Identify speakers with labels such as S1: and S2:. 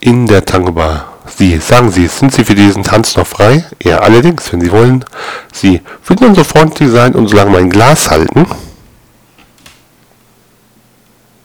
S1: in der Tangobar. Sie, sagen Sie, sind Sie für diesen Tanz noch frei? Ja, allerdings, wenn Sie wollen. Sie würden dann so freundlich sein und solange mein Glas halten.